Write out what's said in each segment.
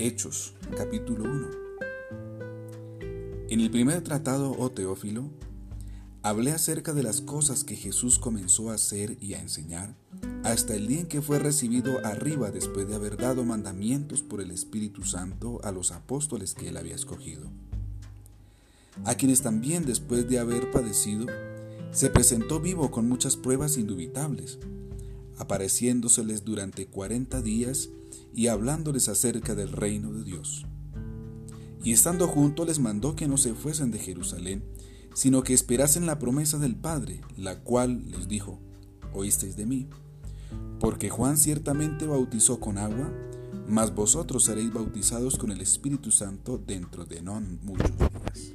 Hechos, capítulo 1. En el primer tratado, oh Teófilo, hablé acerca de las cosas que Jesús comenzó a hacer y a enseñar hasta el día en que fue recibido arriba después de haber dado mandamientos por el Espíritu Santo a los apóstoles que él había escogido, a quienes también después de haber padecido, se presentó vivo con muchas pruebas indubitables, apareciéndoseles durante cuarenta días y hablándoles acerca del reino de Dios. Y estando juntos les mandó que no se fuesen de Jerusalén, sino que esperasen la promesa del Padre, la cual les dijo, oísteis de mí. Porque Juan ciertamente bautizó con agua, mas vosotros seréis bautizados con el Espíritu Santo dentro de no muchos días.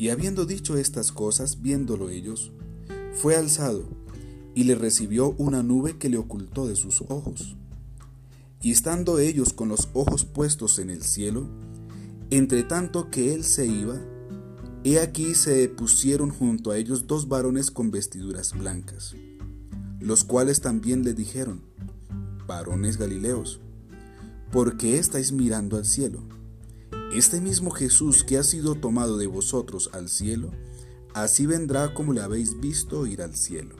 Y habiendo dicho estas cosas, viéndolo ellos, fue alzado, y le recibió una nube que le ocultó de sus ojos. Y estando ellos con los ojos puestos en el cielo, entre tanto que él se iba, he aquí se pusieron junto a ellos dos varones con vestiduras blancas, los cuales también le dijeron, varones galileos, ¿por qué estáis mirando al cielo? Este mismo Jesús que ha sido tomado de vosotros al cielo, así vendrá como le habéis visto ir al cielo.